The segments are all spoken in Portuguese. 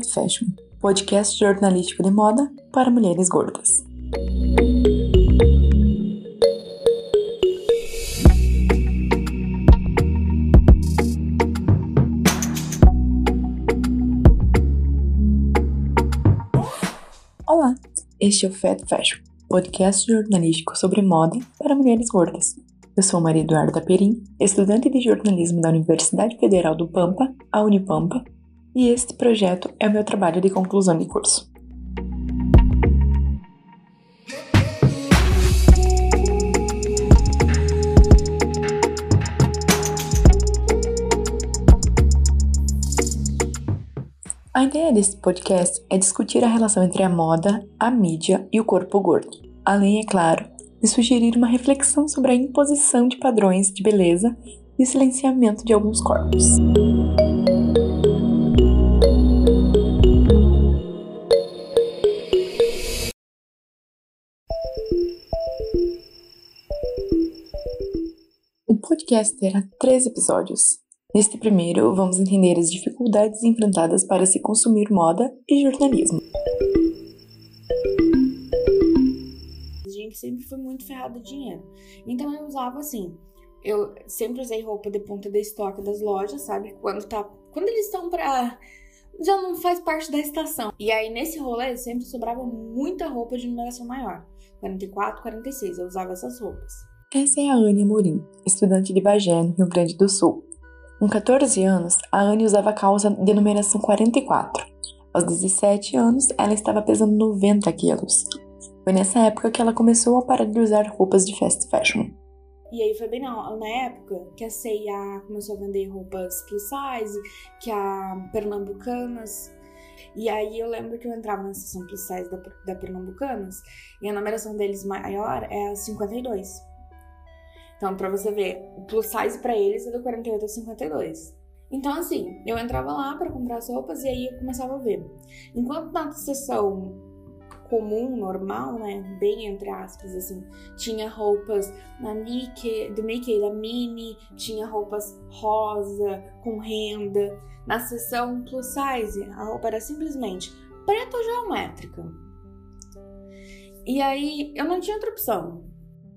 Fat Fashion, podcast jornalístico de moda para mulheres gordas. Olá, este é o Fat Fashion, podcast jornalístico sobre moda para mulheres gordas. Eu sou Maria Eduarda Perim, estudante de jornalismo da Universidade Federal do Pampa, a Unipampa, e este projeto é o meu trabalho de conclusão de curso. A ideia deste podcast é discutir a relação entre a moda, a mídia e o corpo gordo, além, é claro, de sugerir uma reflexão sobre a imposição de padrões de beleza e o silenciamento de alguns corpos. Podcast terá três episódios. Neste primeiro, vamos entender as dificuldades enfrentadas para se consumir moda e jornalismo. que sempre foi muito ferrada de dinheiro. Então eu usava assim. Eu sempre usei roupa de ponta de estoque das lojas, sabe? Quando tá. Quando eles estão pra. Já não faz parte da estação. E aí, nesse rolê, sempre sobrava muita roupa de numeração maior. 44, 46. Eu usava essas roupas. Essa é a Anne Amorim, estudante de Bagé, no Rio Grande do Sul. Com 14 anos, a Anne usava calça de numeração 44. Aos 17 anos, ela estava pesando 90 quilos. Foi nessa época que ela começou a parar de usar roupas de fast fashion. E aí foi bem na, na época que a C&A começou a vender roupas plus size, que a Pernambucanas. E aí eu lembro que eu entrava na seção plus size da, da Pernambucanas e a numeração deles maior é a 52. Então, pra você ver, o plus size pra eles é do 48 ao 52. Então, assim, eu entrava lá para comprar as roupas e aí eu começava a ver. Enquanto na seção comum, normal, né? Bem entre aspas, assim. Tinha roupas na Nike, do Mickey, da Mini, tinha roupas rosa, com renda. Na seção plus size, a roupa era simplesmente preta ou geométrica. E aí eu não tinha outra opção.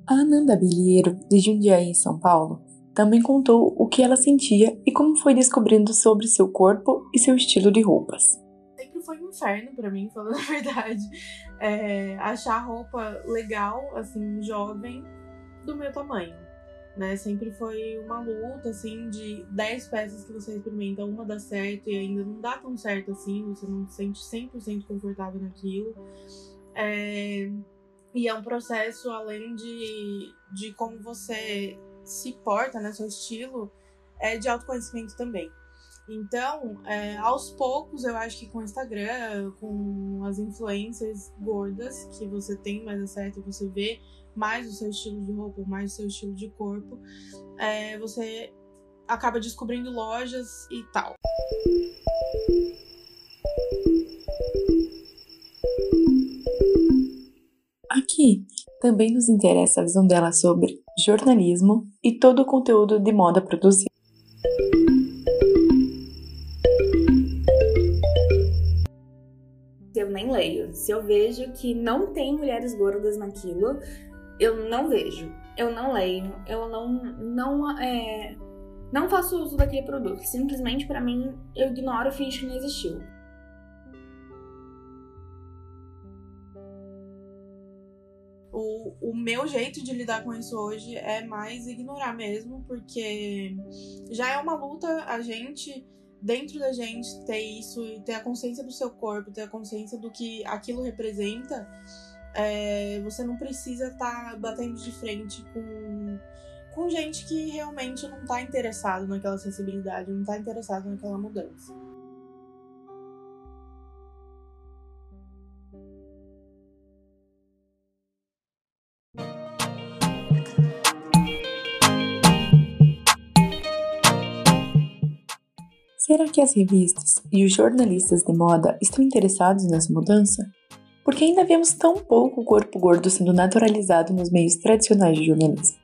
A Ananda Bilheiro, de Jundiaí, São Paulo, também contou o que ela sentia e como foi descobrindo sobre seu corpo e seu estilo de roupas foi um inferno para mim, falando a verdade. É, achar roupa legal, assim, jovem, do meu tamanho. Né? Sempre foi uma luta, assim, de 10 peças que você experimenta, uma dá certo e ainda não dá tão certo assim, você não se sente 100% confortável naquilo. É, e é um processo, além de, de como você se porta, né, seu estilo, é de autoconhecimento também. Então, é, aos poucos, eu acho que com o Instagram, com as influências gordas que você tem mais acesso, você vê mais o seu estilo de roupa, mais o seu estilo de corpo, é, você acaba descobrindo lojas e tal. Aqui também nos interessa a visão dela sobre jornalismo e todo o conteúdo de moda produzido. eu nem leio. Se eu vejo que não tem mulheres gordas naquilo, eu não vejo. Eu não leio. Eu não não é, não faço uso daquele produto. Simplesmente para mim eu ignoro e finge que não existiu. O, o meu jeito de lidar com isso hoje é mais ignorar mesmo, porque já é uma luta a gente dentro da gente ter isso e ter a consciência do seu corpo, ter a consciência do que aquilo representa, é, você não precisa estar tá batendo de frente com, com gente que realmente não está interessado naquela sensibilidade, não está interessado naquela mudança. Será que as revistas e os jornalistas de moda estão interessados nessa mudança? Porque ainda vemos tão pouco o corpo gordo sendo naturalizado nos meios tradicionais de jornalismo.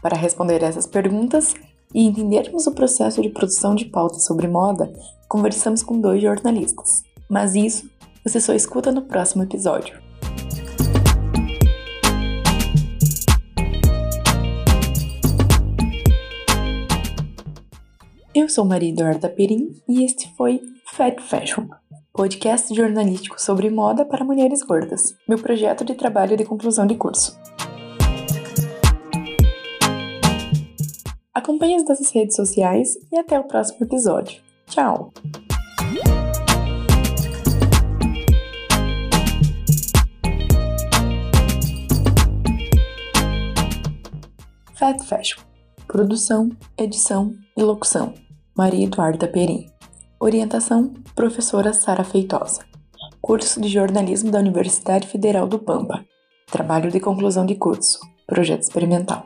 Para responder essas perguntas e entendermos o processo de produção de pautas sobre moda, conversamos com dois jornalistas, Mas isso você só escuta no próximo episódio. Eu sou Maria Eduarda Perim e este foi Fat Fashion, podcast jornalístico sobre moda para mulheres gordas, meu projeto de trabalho de conclusão de curso. Acompanhe as nossas redes sociais e até o próximo episódio. Tchau! Fat Fashion. Produção, edição e locução. Maria Eduarda Perim. Orientação: Professora Sara Feitosa. Curso de Jornalismo da Universidade Federal do Pampa. Trabalho de conclusão de curso. Projeto experimental.